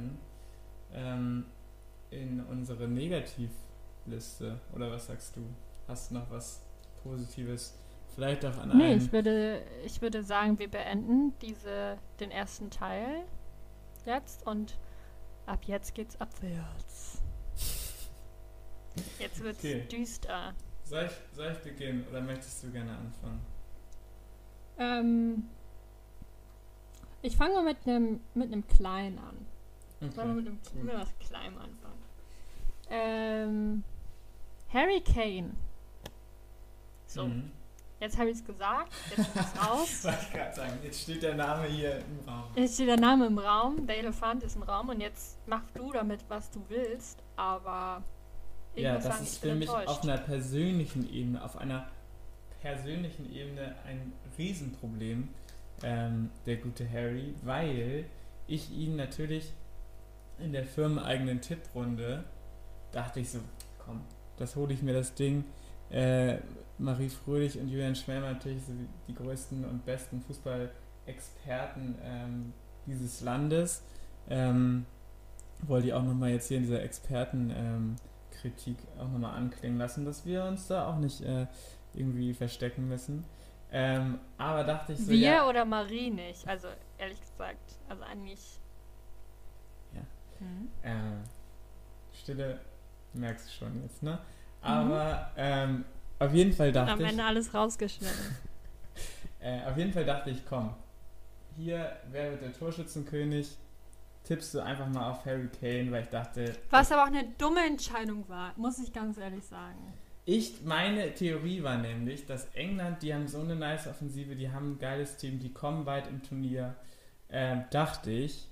reinarbeiten ähm, in unsere Negativliste. Oder was sagst du? Hast du noch was Positives? Vielleicht auch an Nee, ich würde, ich würde sagen, wir beenden diese, den ersten Teil jetzt und ab jetzt geht's abwärts. Jetzt wird's Okay. düster. Soll ich, soll ich beginnen oder möchtest du gerne anfangen? Ähm, ich fange mal mit einem mit einem kleinen an. Sollen wir Okay. mit, einem, gut. mit was Kleinem anfangen? Ähm, Harry Kane. So, Mhm. jetzt habe ich es gesagt, jetzt ist es raus. Wollte ich gerade sagen, jetzt steht der Name hier im Raum. Jetzt steht der Name im Raum, der Elefant ist im Raum und jetzt mach du damit, was du willst, aber ich Ja, muss das sagen, ist ich für bin mich enttäuscht. auf einer persönlichen Ebene, auf einer persönlichen Ebene ein Riesenproblem, ähm, der gute Harry, weil ich ihn natürlich in der firmeneigenen Tipprunde dachte ich so, komm, das hole ich mir das Ding. Äh, Marie Fröhlich und Julian Schmelmer natürlich so die größten und besten Fußballexperten ähm, dieses Landes. Ähm, wollte ich auch nochmal jetzt hier in dieser Experten ähm, auch nochmal anklingen lassen, dass wir uns da auch nicht äh, irgendwie verstecken müssen. Ähm, aber dachte ich so, Wir ja, oder Marie nicht, also ehrlich gesagt, also eigentlich. Mhm. äh, Stille merkst du schon jetzt, ne? Aber ähm, auf jeden Fall dachte Am ich, Ende alles rausgeschnitten. äh, auf jeden Fall dachte ich, komm, hier, wer wird der Torschützenkönig? Tippst du einfach mal auf Harry Kane, weil ich dachte, Was aber auch eine dumme Entscheidung war, muss ich ganz ehrlich sagen. Ich, meine Theorie war nämlich, dass England, die haben so eine nice Offensive, die haben ein geiles Team, die kommen weit im Turnier, ähm, dachte ich.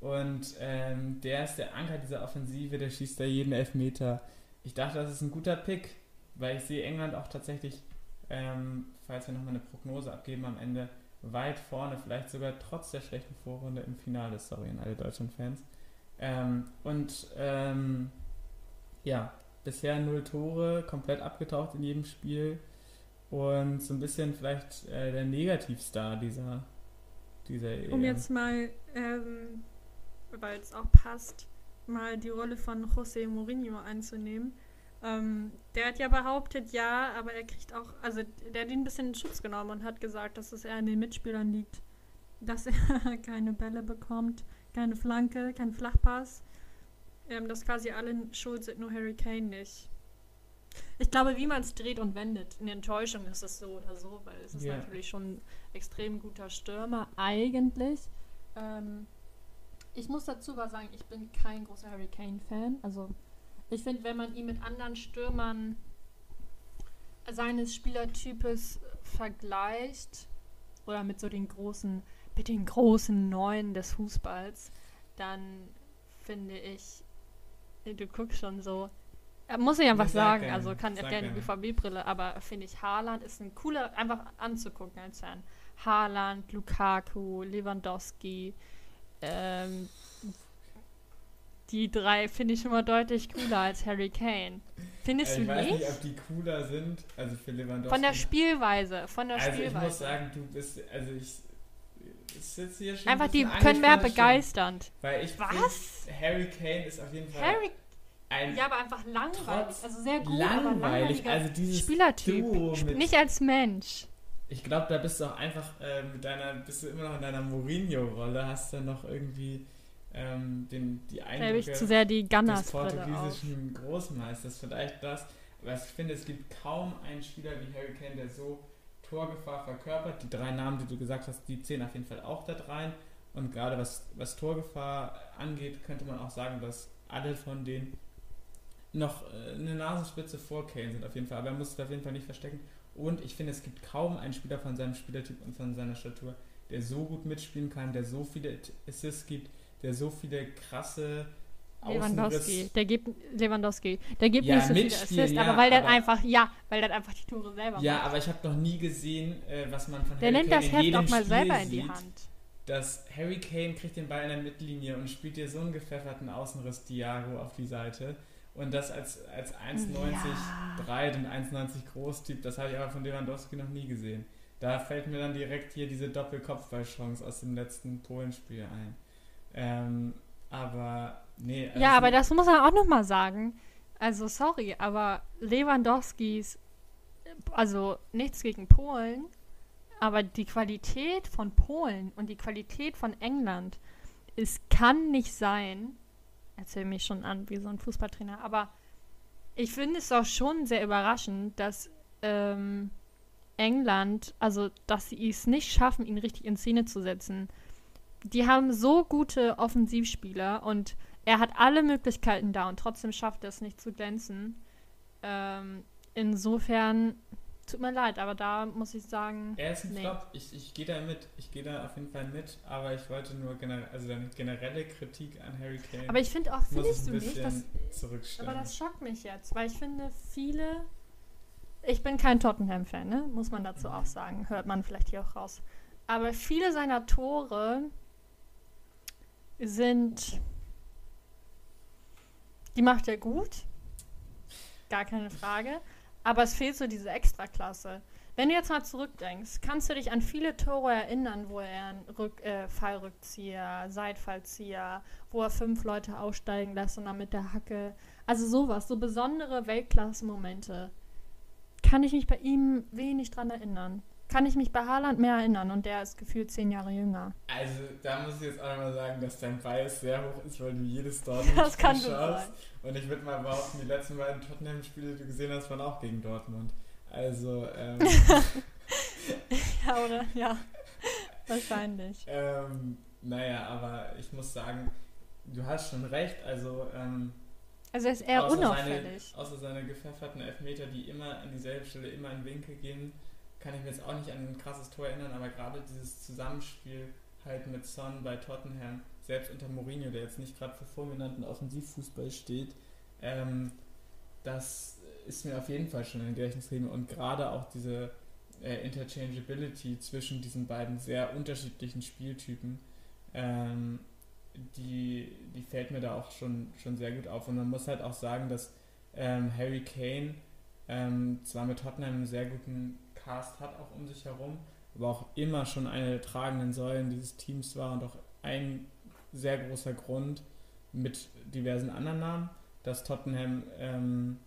Und ähm, der ist der Anker dieser Offensive, der schießt da jeden Elfmeter. Ich dachte, das ist ein guter Pick, weil ich sehe England auch tatsächlich, ähm, falls wir nochmal eine Prognose abgeben am Ende, weit vorne, vielleicht sogar trotz der schlechten Vorrunde im Finale, sorry an alle Deutschland-Fans. Ähm, und ähm, ja, bisher null Tore, komplett abgetaucht in jedem Spiel und so ein bisschen vielleicht äh, der Negativstar dieser, dieser Um EM. jetzt mal, ähm, weil es auch passt, mal die Rolle von José Mourinho einzunehmen. Ähm, der hat ja behauptet, ja, aber er kriegt auch, also der hat ihn ein bisschen in Schutz genommen und hat gesagt, dass es eher an den Mitspielern liegt, dass er keine Bälle bekommt, keine Flanke, kein Flachpass. Ähm, dass quasi alle schuld sind, nur Harry Kane nicht. Ich glaube, wie man es dreht und wendet, in Enttäuschung ist es so oder so, weil es ist Ja. natürlich schon ein extrem guter Stürmer, eigentlich. Ähm, ich muss dazu aber sagen, ich bin kein großer Harry Kane-Fan. Also, ich finde, wenn man ihn mit anderen Stürmern seines Spielertypes vergleicht, oder mit so den großen, mit den großen Neuen des Fußballs, dann finde ich, du guckst schon so, muss ich einfach sagen, gerne, also kann gerne die. BVB-Brille, aber finde ich, Haaland ist ein cooler, einfach anzugucken als Fan. Haaland, Lukaku, Lewandowski, ähm, die drei finde ich schon mal deutlich cooler als Harry Kane. Findest Äh, ich du weiß nicht? nicht, ob die cooler sind, also für Lewandowski. Von der Spielweise, von der also ich Spielweise. muss sagen, du bist, also ich ich sitze hier schon Einfach ein die können mehr begeisternd. Weil ich Was? find, Harry Kane ist auf jeden Fall Harry, ein ja, aber einfach langweilig. Also sehr gut, langweilig, aber langweiliger also dieses Spielertyp. Duo Sp- mit- Nicht als Mensch. Ich glaube, da bist du auch einfach äh, mit deiner, bist du immer noch in deiner Mourinho-Rolle, hast dann noch irgendwie ähm, den, die habe ich Eindrücke zu sehr die des Gunners-Brille auf. portugiesischen Großmeisters. Vielleicht das, aber ich finde, es gibt kaum einen Spieler wie Harry Kane, der so Torgefahr verkörpert. Die drei Namen, die du gesagt hast, die zählen auf jeden Fall auch da rein. Und gerade was, was Torgefahr angeht, könnte man auch sagen, dass alle von denen noch äh, eine Nasenspitze vor Kane sind auf jeden Fall. Aber er muss sich auf jeden Fall nicht verstecken. Und ich finde, es gibt kaum einen Spieler von seinem Spielertyp und von seiner Statur, der so gut mitspielen kann, der so viele Assists gibt, der so viele krasse Lewandowski, der gibt Lewandowski, der gibt Ja, nicht so viele Assists, ja, aber weil der einfach, ja, weil der einfach die Tore selber Ja, macht. aber ich habe noch nie gesehen, äh, was man von Der Harry nimmt Kane das Heft auch mal Spiel selber in die sieht, Hand. dass Harry Kane kriegt den Ball in der Mittellinie und spielt dir so einen gepfefferten Außenriss Diago auf die Seite. Und das als, als 1,90 Ja. breit und 1,90 Großtyp, das habe ich aber von Lewandowski noch nie gesehen. Da fällt mir dann direkt hier diese Doppelkopfballchance aus dem letzten Polenspiel ein. Ähm, Aber nee. Also ja, aber das muss man auch nochmal sagen. Also sorry, aber Lewandowskis, also nichts gegen Polen, aber die Qualität von Polen und die Qualität von England, es kann nicht sein, erzähle mich schon an wie so ein Fußballtrainer, aber ich finde es auch schon sehr überraschend, dass ähm, England, also dass sie es nicht schaffen, ihn richtig in Szene zu setzen. Die haben so gute Offensivspieler und er hat alle Möglichkeiten da und trotzdem schafft er es nicht zu glänzen. Ähm, insofern, tut mir leid, aber da muss ich sagen. Er ist ein nee. Flop. Ich, ich gehe da mit. Ich gehe da auf jeden Fall mit. Aber ich wollte nur generell, also eine generelle Kritik an Harry Kane. Aber ich finde auch, findest ich du ein nicht, dass. Aber das schockt mich jetzt, weil ich finde, viele. Ich bin kein Tottenham-Fan, ne? muss man dazu auch sagen. Hört man vielleicht hier auch raus. Aber viele seiner Tore sind. Die macht er gut. Gar keine Frage. Aber es fehlt so diese Extraklasse. Wenn du jetzt mal zurückdenkst, kannst du dich an viele Tore erinnern, wo er einen Rück, äh, Fallrückzieher, Seitfallzieher, wo er fünf Leute aussteigen lässt und dann mit der Hacke. Also sowas, so besondere Weltklasse-Momente. Kann ich mich bei ihm wenig dran erinnern. Kann ich mich bei Haaland mehr erinnern und der ist gefühlt zehn Jahre jünger. Also, da muss ich jetzt auch nochmal sagen, dass dein Bias sehr hoch ist, weil du jedes Dortmund Das kann schaust. sein. Und ich würde mal behaupten, die letzten beiden Tottenham-Spiele, die du gesehen hast, waren auch gegen Dortmund. Also, ähm, Ja, oder? Ja. Wahrscheinlich. ähm, naja, aber ich muss sagen, du hast schon recht. Also, ähm, Also er ist eher außer unauffällig. Seine, außer seine gepfefferten Elfmeter, die immer an dieselbe Stelle, immer in Winkel gehen, kann ich mir jetzt auch nicht an ein krasses Tor erinnern, aber gerade dieses Zusammenspiel halt mit Son bei Tottenham, selbst unter Mourinho, der jetzt nicht gerade für fulminanten Offensivfußball steht, ähm, das ist mir auf jeden Fall schon in Gedächtnis geblieben und gerade auch diese äh, Interchangeability zwischen diesen beiden sehr unterschiedlichen Spieltypen, ähm, die, die fällt mir da auch schon, schon sehr gut auf. Und man muss halt auch sagen, dass ähm, Harry Kane ähm, zwar mit Tottenham einen sehr guten Cast hat, auch um sich herum, aber auch immer schon eine der tragenden Säulen dieses Teams war und auch ein sehr großer Grund mit diversen anderen Namen, dass Tottenham ähm,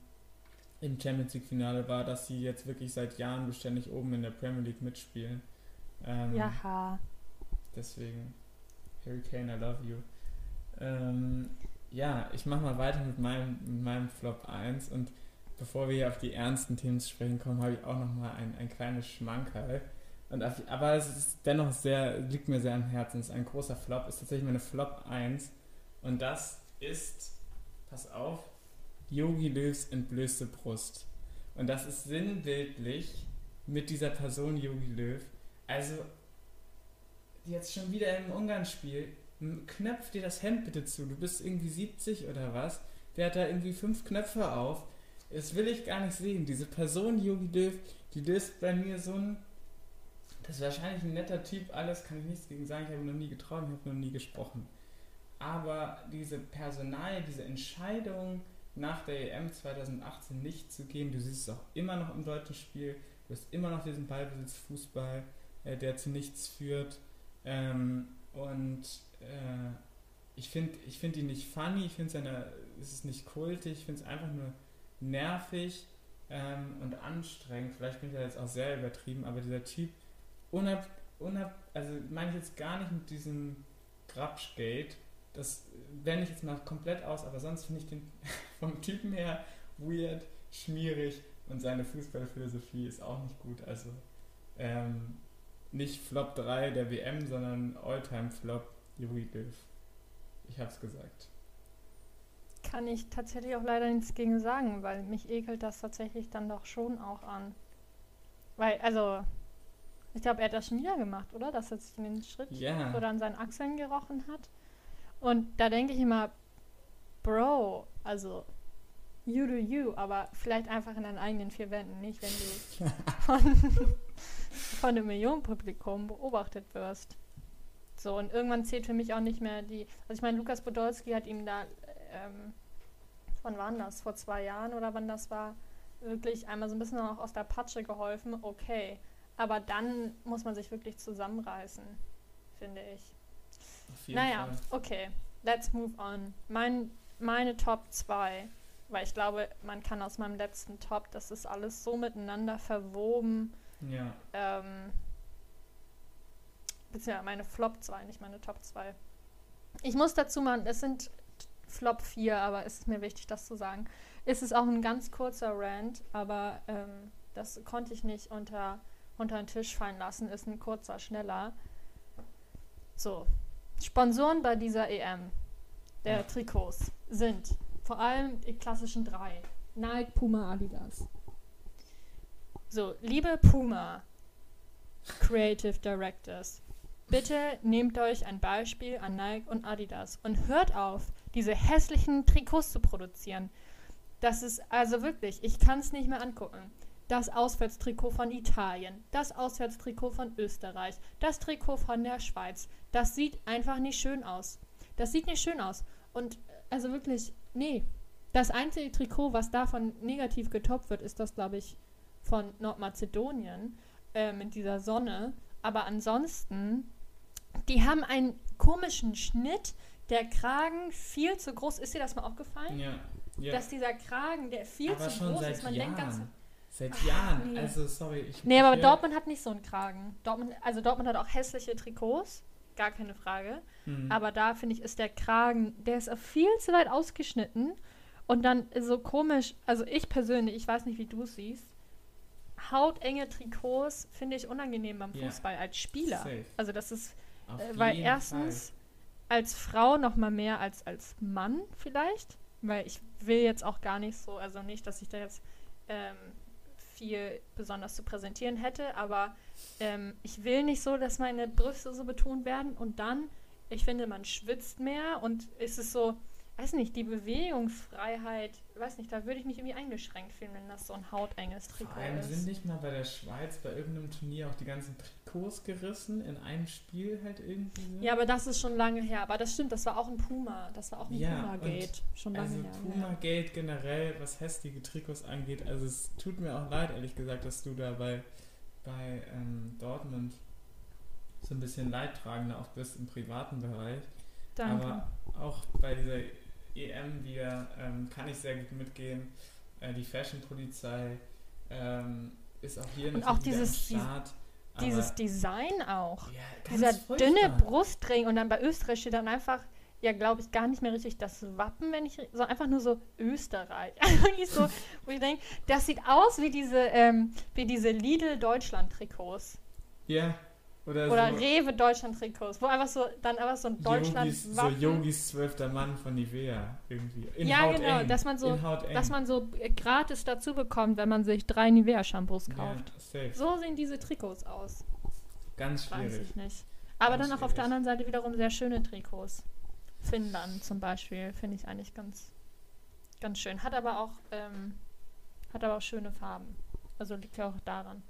im Champions League Finale war, dass sie jetzt wirklich seit Jahren beständig oben in der Premier League mitspielen. Ähm, Ja. Deswegen, Harry Kane, I love you. Ähm, ja, ich mache mal weiter mit meinem, mit meinem Flop 1 und bevor wir hier auf die ernsten Themen zu sprechen kommen, habe ich auch noch mal ein, ein kleines Schmankerl. Und auf, aber es ist dennoch sehr, liegt mir sehr am Herzen. Es ist ein großer Flop, ist tatsächlich meine Flop 1 und das ist, pass auf, Yogi Löws entblößte Brust. Und das ist sinnbildlich mit dieser Person Yogi Löw. Also, jetzt schon wieder im Ungarn-Spiel, knöpf dir das Hemd bitte zu. Du bist irgendwie 70 oder was? Der hat da irgendwie fünf Knöpfe auf. Das will ich gar nicht sehen. Diese Person Yogi Löw, die löst bei mir so ein. Das ist wahrscheinlich ein netter Typ, alles kann ich nichts gegen sagen. Ich habe noch nie getroffen, ich habe noch nie gesprochen. Aber diese Personal, diese Entscheidung, nach der EM 2018 nicht zu gehen, du siehst es auch immer noch im deutschen Spiel, du hast immer noch diesen Ballbesitzfußball, äh, der zu nichts führt. Ähm, und äh, ich finde ich find ihn nicht funny, ich finde es ist nicht kultig, ich finde es einfach nur nervig ähm, und anstrengend. Vielleicht bin ich da jetzt auch sehr übertrieben, aber dieser Typ, unab, unab, also meine ich jetzt gar nicht mit diesem Grabschgate, das blende ich jetzt mal komplett aus, aber sonst finde ich den vom Typen her weird, schmierig und seine Fußballphilosophie ist auch nicht gut. Also ähm, nicht Flop 3 der WM, sondern Alltime Flop Jogi Löw. Ich hab's gesagt. Kann ich tatsächlich auch leider nichts gegen sagen, weil mich ekelt das tatsächlich dann doch schon auch an. Weil, also, ich glaube, er hat das schon wieder gemacht, oder? Dass er sich in den Schritt Ja. oder an seinen Achseln gerochen hat. Und da denke ich immer, Bro, also, you do you, aber vielleicht einfach in deinen eigenen vier Wänden, nicht wenn du von, von einem Millionenpublikum beobachtet wirst. So, und irgendwann zählt für mich auch nicht mehr die. Also, ich meine, Lukas Podolski hat ihm da, ähm, wann war das? Vor zwei Jahren oder wann das war? Wirklich einmal so ein bisschen auch aus der Patsche geholfen, okay. Aber dann muss man sich wirklich zusammenreißen, finde ich. Auf jeden Naja, Fall. okay. let's move on. Mein, meine Top 2, weil ich glaube, man kann aus meinem letzten Top, das ist alles so miteinander verwoben. Ja. Ähm, beziehungsweise meine Flop 2, nicht meine Top 2. Ich muss dazu machen, es sind Flop 4, aber es ist mir wichtig, das zu sagen. Es ist auch ein ganz kurzer Rant, aber ähm, das konnte ich nicht unter, unter den Tisch fallen lassen. Ist ein kurzer, schneller. So. Sponsoren bei dieser EM der Ja. Trikots sind vor allem die klassischen drei. Nike, Puma, Adidas. So, liebe Puma Creative Directors, bitte nehmt euch ein Beispiel an Nike und Adidas und hört auf, diese hässlichen Trikots zu produzieren. Das ist also wirklich, ich kann es nicht mehr angucken. Das Auswärtstrikot von Italien, das Auswärtstrikot von Österreich, das Trikot von der Schweiz. Das sieht einfach nicht schön aus. Das sieht nicht schön aus. Und also wirklich, nee. Das einzige Trikot, was davon negativ getoppt wird, ist das, glaube ich, von Nordmazedonien äh, mit dieser Sonne. Aber ansonsten, die haben einen komischen Schnitt. Der Kragen viel zu groß. Ist dir das mal aufgefallen? Ja. ja. Dass dieser Kragen, der viel aber zu groß ist. Man Jahren. denkt ganz. Seit Jahren. nee. Also, sorry. Ich, Nee, aber Dortmund hat nicht so einen Kragen. Dortmund, also Dortmund hat auch hässliche Trikots, gar keine Frage. Hm. Aber da finde ich, ist der Kragen, der ist viel zu weit ausgeschnitten und dann so komisch. Also ich persönlich, ich weiß nicht, wie du es siehst. Hautenge Trikots finde ich unangenehm beim Ja. Fußball als Spieler. Safe. Also das ist, äh, weil erstens als Frau noch mal mehr als als Mann vielleicht, weil ich will jetzt auch gar nicht so, also nicht, dass ich da jetzt ähm, viel besonders zu präsentieren hätte, aber ähm, ich will nicht so, dass meine Brüste so betont werden und dann, ich finde, man schwitzt mehr und es ist so, weiß nicht, die Bewegungsfreiheit, weiß nicht, da würde ich mich irgendwie eingeschränkt fühlen, wenn das so ein hautenges Vor Trikot allem ist. sind nicht mal bei der Schweiz bei irgendeinem Turnier auch die ganzen Trikots gerissen in einem Spiel halt irgendwie. Ja, aber das ist schon lange her. Aber das stimmt, das war auch ein Puma. Das war auch ein Ja, Puma-Gate. Schon lange Also her. Puma Gate generell, was hässliche Trikots angeht, also es tut mir auch leid, ehrlich gesagt, dass du da bei, bei ähm, Dortmund so ein bisschen leidtragender auch bist im privaten Bereich. Danke. Aber auch bei dieser EM wieder ähm, kann ich sehr gut mitgehen. Äh, die Fashion-Polizei ähm, ist auch hier Und auch dieses- Start. Dieses Design auch. ja, Dieser dünne Brustring und dann bei Österreich steht dann einfach, ja, glaube ich, gar nicht mehr richtig das Wappen, wenn ich, so einfach nur so Österreich. So, wo ich denke, das sieht aus wie diese, ähm, wie diese Lidl Deutschland Trikots. Ja, oder, Oder so Rewe Deutschland Trikots, wo einfach so, dann einfach so ein Deutschland Yogis, so. Yogis zwölfter Mann von Nivea irgendwie. In Ja, Haut genau, eng. dass man so- dass man so äh, gratis dazu bekommt, wenn man sich drei Nivea-Shampoos kauft. Ja. So sehen diese Trikots aus. Ganz Weiß schwierig. ich nicht. Aber Ganz dann auch auf der schwierig. anderen Seite wiederum sehr schöne Trikots. Finnland zum Beispiel finde ich eigentlich ganz, ganz schön. Hat aber auch, ähm, hat aber auch schöne Farben. Also liegt ja auch daran.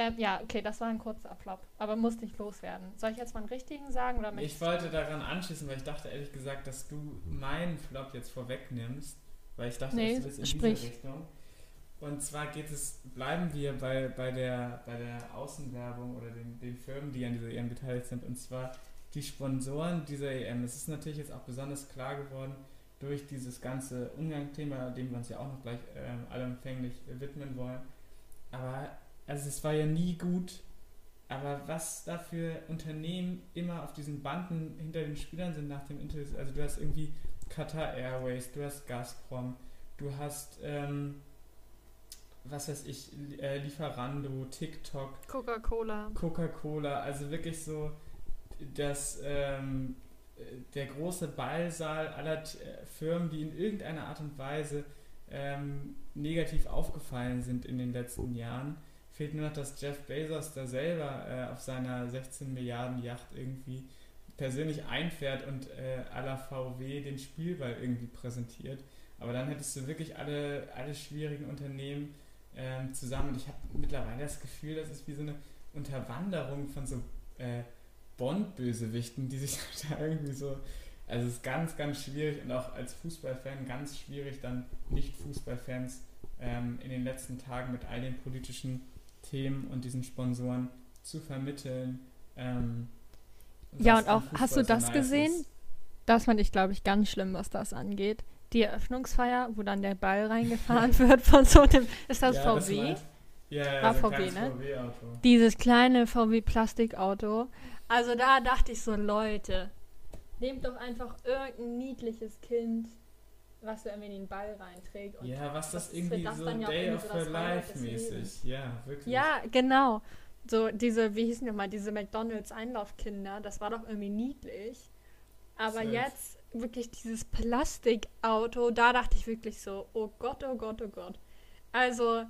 Ähm, ja, okay, das war ein kurzer Flop. Aber muss nicht loswerden. Soll ich jetzt mal einen richtigen sagen? Oder Ich wollte daran anschließen, weil ich dachte ehrlich gesagt, dass du meinen Flop jetzt vorwegnimmst, weil ich dachte, Nee, es ist in sprich. diese Richtung. Und zwar geht es, bleiben wir bei, bei, der, bei der Außenwerbung oder den, den Firmen, die an dieser EM beteiligt sind, und zwar die Sponsoren dieser EM. Es ist natürlich jetzt auch besonders klar geworden durch dieses ganze Ungarn-Thema, dem wir uns ja auch noch gleich ähm, äh, widmen wollen. Aber also es war ja nie gut, aber was da für Unternehmen immer auf diesen Banden hinter den Spielern sind nach dem Interview, also du hast irgendwie Qatar Airways, du hast Gazprom, du hast, ähm, was weiß ich, äh, Lieferando, TikTok, Coca-Cola. Coca-Cola, also wirklich so das, ähm, äh, der große Ballsaal aller äh, Firmen, die in irgendeiner Art und Weise ähm, negativ aufgefallen sind in den letzten Jahren. Fehlt nur noch, dass Jeff Bezos da selber äh, auf seiner 16 Milliarden Yacht irgendwie persönlich einfährt und äh, à la VW den Spielball irgendwie präsentiert. Aber dann hättest du wirklich alle, alle schwierigen Unternehmen ähm, zusammen. Und ich habe mittlerweile das Gefühl, das ist wie so eine Unterwanderung von so äh, Bond-Bösewichten, die sich da irgendwie so. Also es ist ganz, ganz schwierig und auch als Fußballfan ganz schwierig, dann Nicht-Fußballfans ähm, in den letzten Tagen mit all den politischen Themen und diesen Sponsoren zu vermitteln. Ähm, Ja, und auch, hast du so das gesehen? ist. das fand ich, glaube ich, ganz schlimm, was das angeht. Die Eröffnungsfeier, wo dann der Ball reingefahren wird von so einem, ist das ja, VW? Das ja, ja, War so ein VW, ne? VW-Auto. Dieses kleine VW-Plastikauto. Also da dachte ich so, Leute, nehmt doch einfach irgendein niedliches Kind, was da irgendwie in den Ball reinträgt. Und Ja, was das das irgendwie das so dann ja Day irgendwie of Her Life mäßig. Ja, wirklich. Ja, genau. So diese, wie hießen die mal, diese McDonalds-Einlaufkinder, das war doch irgendwie niedlich. Aber Safe. jetzt wirklich dieses Plastikauto, da dachte ich wirklich so, oh Gott, oh Gott, oh Gott. Also,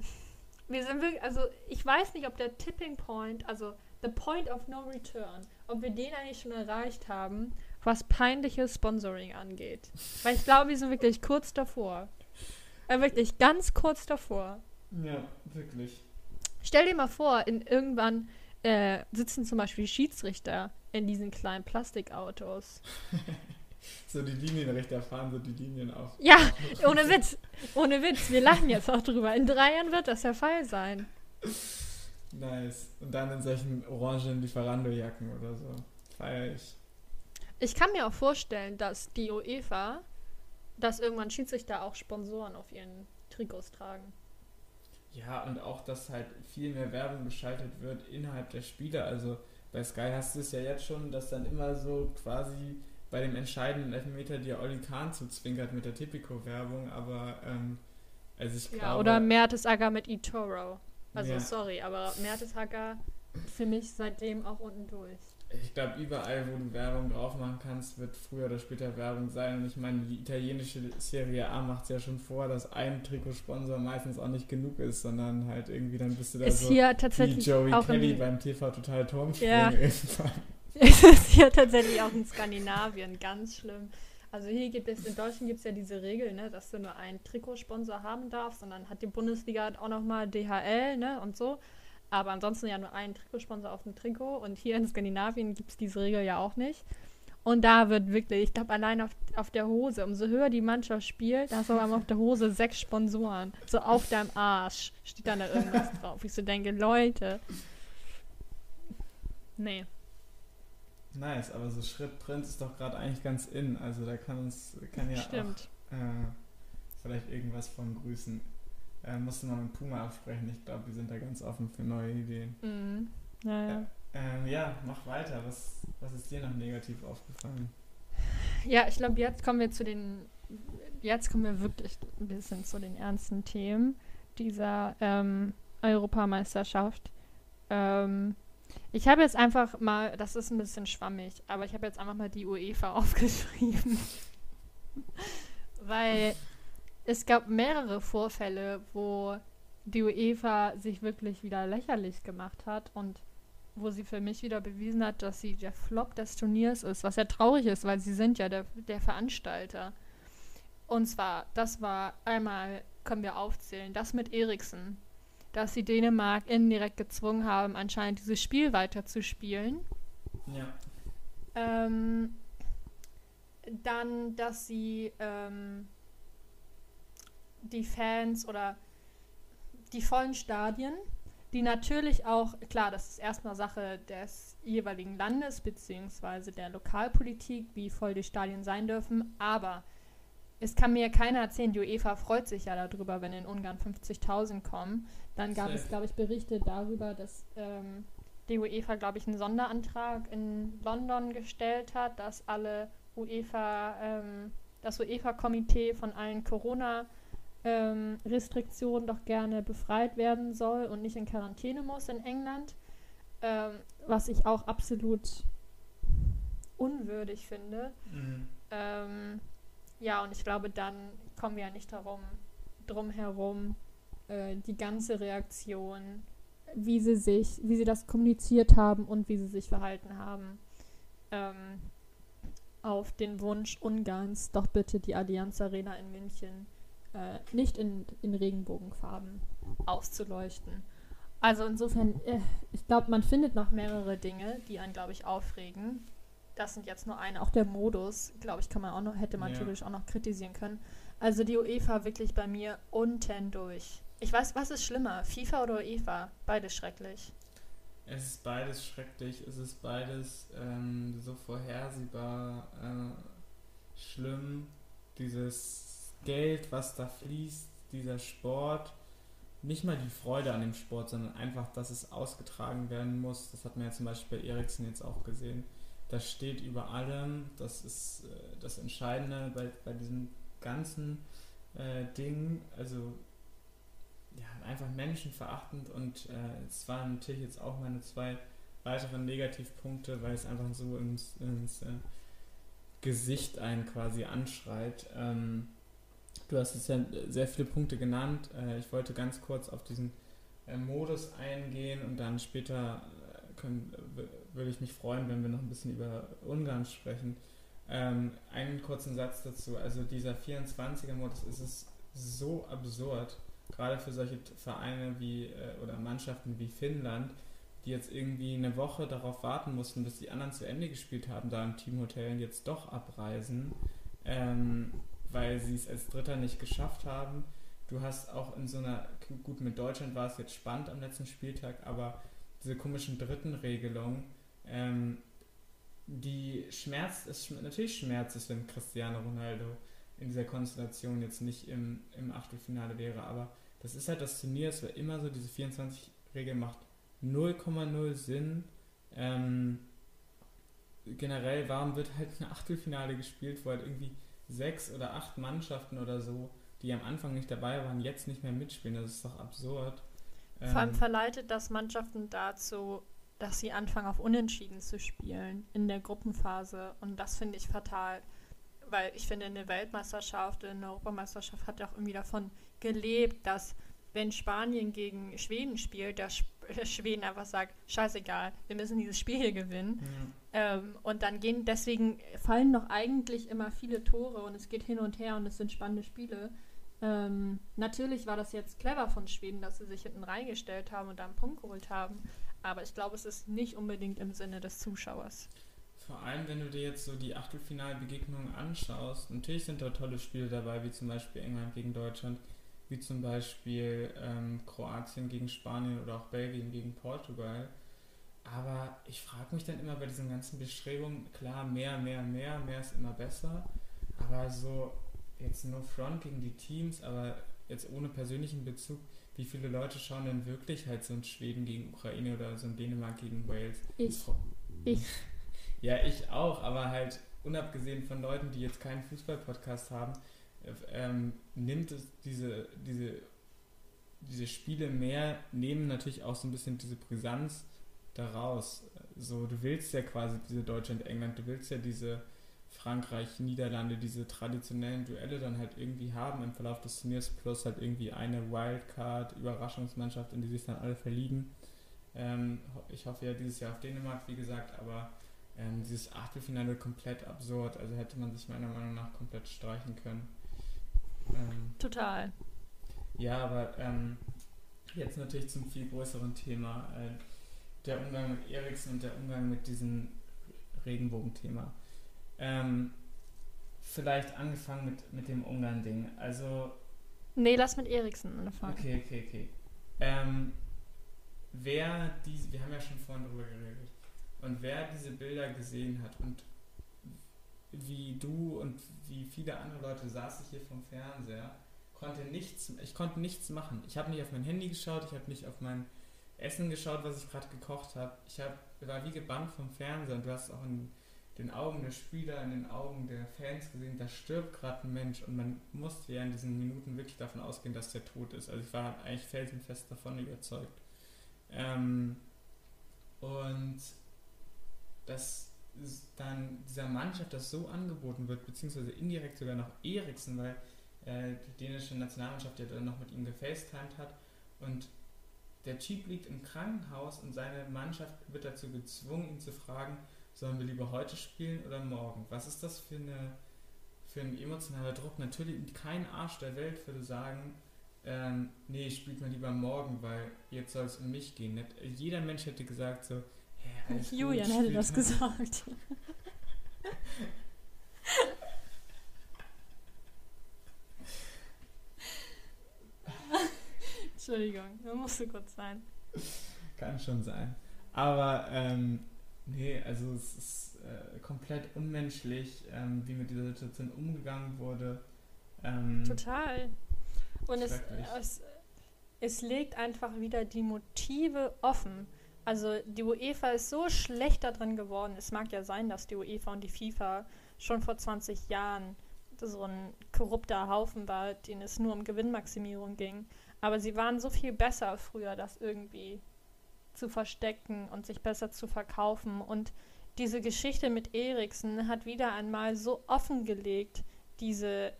wir sind wirklich, also ich weiß nicht, ob der Tipping Point, also the point of no return, ob wir den eigentlich schon erreicht haben, was peinliches Sponsoring angeht. Weil ich glaube, wir sind wirklich kurz davor. Äh, wirklich ganz kurz davor. Ja, wirklich. Stell dir mal vor, in irgendwann äh, sitzen zum Beispiel Schiedsrichter in diesen kleinen Plastikautos. So die Linienrichter fahren so die Linien auf. Ja, ohne Witz. Ohne Witz. Wir lachen jetzt auch drüber. In drei Jahren wird das der Fall sein. Nice. Und dann in solchen orangen Lieferando-Jacken oder so. Feier ich. Ich kann mir auch vorstellen, dass die UEFA, dass irgendwann Schiedsrichter auch Sponsoren auf ihren Trikots tragen. Ja, und auch, dass halt viel mehr Werbung geschaltet wird innerhalb der Spiele. Also bei Sky hast du es ja jetzt schon, dass dann immer so quasi bei dem entscheidenden Elfmeter dir Olli Kahn zuzwinkert mit der Tipico-Werbung, aber ähm, also ich Ja, glaube... oder Mertesacker mit eToro. Also Ja. sorry, aber Mertesacker für mich seitdem auch unten durch. Ich glaube, überall, wo du Werbung drauf machen kannst, wird früher oder später Werbung sein. Und ich meine, die italienische Serie A macht es ja schon vor, dass ein Trikotsponsor meistens auch nicht genug ist, sondern halt irgendwie dann bist du da Ist so hier wie tatsächlich Joey auch Kelly beim TV Total Turmspringen Ja. irgendwann. Es ist hier tatsächlich auch in Skandinavien ganz schlimm. Also hier gibt es, in Deutschland gibt es ja diese Regel, ne, dass du nur einen Trikotsponsor haben darfst und dann hat die Bundesliga auch nochmal DHL, ne, und so. Aber ansonsten ja nur einen Trikotsponsor auf dem Trikot und hier in Skandinavien gibt es diese Regel ja auch nicht. Und da wird wirklich, ich glaube, allein auf, auf der Hose, umso höher die Mannschaft spielt, da hast du aber auf der Hose sechs Sponsoren. So auf deinem Arsch steht dann da irgendwas drauf. Ich so denke, Leute. Nee. Nice, aber so Schrittprint ist doch gerade eigentlich ganz in. Also da kann uns, kann ja Stimmt. auch äh, vielleicht irgendwas von grüßen. Äh, musste mal mit Puma absprechen. Ich glaube, die sind da ganz offen für neue Ideen. Mhm. Ja, ja. Ähm, ja, mach weiter. Was, was ist dir noch negativ aufgefallen? Ja, ich glaube, jetzt kommen wir zu den, jetzt kommen wir wirklich ein bisschen zu den ernsten Themen dieser ähm, Europameisterschaft. Ähm, ich habe jetzt einfach mal, das ist ein bisschen schwammig, aber ich habe jetzt einfach mal die UEFA aufgeschrieben. Weil es gab mehrere Vorfälle, wo die UEFA sich wirklich wieder lächerlich gemacht hat und wo sie für mich wieder bewiesen hat, dass sie der Flop des Turniers ist, was ja traurig ist, weil sie sind ja der, der Veranstalter. Und zwar, das war einmal, können wir aufzählen, das mit Eriksen, dass sie Dänemark indirekt gezwungen haben, anscheinend dieses Spiel weiterzuspielen. Ja. Ähm, dann, dass sie ähm, die Fans oder die vollen Stadien, die natürlich auch, klar, das ist erstmal Sache des jeweiligen Landes beziehungsweise der Lokalpolitik, wie voll die Stadien sein dürfen, aber es kann mir keiner erzählen, die UEFA freut sich ja darüber, wenn in Ungarn 50.000 kommen. Dann gab es, Safe. glaube ich, Berichte darüber, dass ähm, die UEFA, glaube ich, einen Sonderantrag in London gestellt hat, dass alle UEFA, ähm, das UEFA-Komitee von allen Corona-Restriktionen doch gerne befreit werden soll und nicht in Quarantäne muss in England. Ähm, was ich auch absolut unwürdig finde. Mhm. Ähm, ja, und ich glaube, dann kommen wir ja nicht darum, drum herum, äh, die ganze Reaktion, wie sie sich, wie sie das kommuniziert haben und wie sie sich verhalten haben, ähm, auf den Wunsch Ungarns, doch bitte die Allianz Arena in München äh, nicht in, in Regenbogenfarben auszuleuchten. Also insofern, äh, ich glaube, man findet noch mehrere Dinge, die einen, glaube ich, aufregen. Das sind jetzt nur eine. Auch der Modus, glaube ich, kann man auch noch, hätte man Ja. natürlich auch noch kritisieren können. Also die UEFA wirklich bei mir unten durch. Ich weiß, was ist schlimmer? FIFA oder UEFA? Beides schrecklich. Es ist beides schrecklich, es ist beides ähm, so vorhersehbar äh, schlimm. Dieses Geld, was da fließt, dieser Sport, nicht mal die Freude an dem Sport, sondern einfach, dass es ausgetragen werden muss. Das hat man ja zum Beispiel bei Eriksen jetzt auch gesehen. Das steht über allem. Das ist äh, das Entscheidende bei, bei diesem ganzen äh, Ding. Also ja, einfach menschenverachtend und äh, es waren natürlich jetzt auch meine zwei weiteren Negativpunkte, weil es einfach so ins, ins äh, Gesicht einen quasi anschreit. Ähm, Du hast jetzt ja sehr viele Punkte genannt. Äh, ich wollte ganz kurz auf diesen äh, Modus eingehen und dann später äh, können, würde ich mich freuen, wenn wir noch ein bisschen über Ungarn sprechen. Ähm, einen kurzen Satz dazu. Also dieser 24er-Modus ist es so absurd, gerade für solche Vereine wie oder Mannschaften wie Finnland, die jetzt irgendwie eine Woche darauf warten mussten, bis die anderen zu Ende gespielt haben, da im Teamhotel jetzt doch abreisen. Ähm, weil sie es als Dritter nicht geschafft haben. Du hast auch in so einer, gut, mit Deutschland war es jetzt spannend am letzten Spieltag, aber diese komischen dritten Regelungen, ähm, die schmerzt, es natürlich schmerzt es, wenn Cristiano Ronaldo in dieser Konstellation jetzt nicht im, im Achtelfinale wäre, aber das ist halt das Turnier, es war immer so, diese 24-Regel macht 0,0 Sinn. Ähm, generell, warum wird halt ein Achtelfinale gespielt, wo halt irgendwie sechs oder acht Mannschaften oder so, die am Anfang nicht dabei waren, jetzt nicht mehr mitspielen. Das ist doch absurd. Vor allem ähm, verleitet das Mannschaften dazu, dass sie anfangen auf Unentschieden zu spielen in der Gruppenphase. Und das finde ich fatal. Weil ich finde, eine Weltmeisterschaft, eine Europameisterschaft hat ja auch irgendwie davon gelebt, dass wenn Spanien gegen Schweden spielt, der Schweden einfach sagt, scheißegal, wir müssen dieses Spiel hier gewinnen. Mhm. Ähm, und dann gehen, deswegen fallen noch eigentlich immer viele Tore und es geht hin und her und es sind spannende Spiele. Ähm, natürlich war das jetzt clever von Schweden, dass sie sich hinten reingestellt haben und da einen Punkt geholt haben. Aber ich glaube, es ist nicht unbedingt im Sinne des Zuschauers. Vor allem, wenn du dir jetzt so die Achtelfinalbegegnungen anschaust, natürlich sind da tolle Spiele dabei, wie zum Beispiel England gegen Deutschland wie zum Beispiel ähm, Kroatien gegen Spanien oder auch Belgien gegen Portugal. Aber ich frage mich dann immer bei diesen ganzen Bestrebungen, klar, mehr, mehr, mehr, mehr ist immer besser. Aber so jetzt nur Front gegen die Teams, aber jetzt ohne persönlichen Bezug, wie viele Leute schauen denn wirklich halt so ein Schweden gegen Ukraine oder so ein Dänemark gegen Wales? Ich. Ich. Ja, ich auch, aber halt unabgesehen von Leuten, die jetzt keinen Fußball-Podcast haben, ähm, nimmt es diese, diese, diese Spiele mehr, nehmen natürlich auch so ein bisschen diese Brisanz daraus. So, du willst ja quasi diese Deutschland-England, du willst ja diese Frankreich-Niederlande, diese traditionellen Duelle dann halt irgendwie haben im Verlauf des Turniers, plus halt irgendwie eine Wildcard, Überraschungsmannschaft, in die sich dann alle verlieben. Ähm, ich hoffe ja dieses Jahr auf Dänemark, wie gesagt, aber ähm, dieses Achtelfinale komplett absurd, also hätte man sich meiner Meinung nach komplett streichen können. Ähm, Total. Ja, aber ähm, jetzt natürlich zum viel größeren Thema. Äh, der Umgang mit Eriksen und der Umgang mit diesem Regenbogenthema. Ähm, vielleicht angefangen mit, mit dem Ungarn-Ding. Also. Nee, lass mit Eriksen anfangen. Okay, okay, okay. Ähm, wer diese, wir haben ja schon vorhin drüber geredet, und wer diese Bilder gesehen hat und wie du und wie viele andere Leute saß ich hier vom Fernseher, konnte nichts, ich konnte nichts machen. Ich habe nicht auf mein Handy geschaut, ich habe nicht auf mein Essen geschaut, was ich gerade gekocht habe. Ich hab, war wie gebannt vom Fernseher und du hast auch in den Augen der Spieler, in den Augen der Fans gesehen, da stirbt gerade ein Mensch und man musste ja in diesen Minuten wirklich davon ausgehen, dass der tot ist. Also ich war eigentlich felsenfest davon überzeugt. Ähm, und das dann dieser Mannschaft das so angeboten wird, beziehungsweise indirekt sogar noch Eriksen, weil äh, die dänische Nationalmannschaft ja dann noch mit ihm gefacetimed hat und der Cheap liegt im Krankenhaus und seine Mannschaft wird dazu gezwungen, ihn zu fragen, sollen wir lieber heute spielen oder morgen? Was ist das für, eine, für ein emotionaler Druck? Natürlich, kein Arsch der Welt würde sagen, ähm, nee, spielt man lieber morgen, weil jetzt soll es um mich gehen. Nicht, jeder Mensch hätte gesagt so, ja, Julian gut, hätte das gesagt. Entschuldigung, da musste kurz sein. Kann schon sein. Aber ähm, nee, also es ist äh, komplett unmenschlich, ähm, wie mit dieser Situation umgegangen wurde. Ähm, Total. Und es, es, es legt einfach wieder die Motive offen. Also die UEFA ist so schlecht darin geworden. Es mag ja sein, dass die UEFA und die FIFA schon vor 20 Jahren so ein korrupter Haufen war, den es nur um Gewinnmaximierung ging. Aber sie waren so viel besser früher, das irgendwie zu verstecken und sich besser zu verkaufen. Und diese Geschichte mit Eriksen hat wieder einmal so offengelegt, diese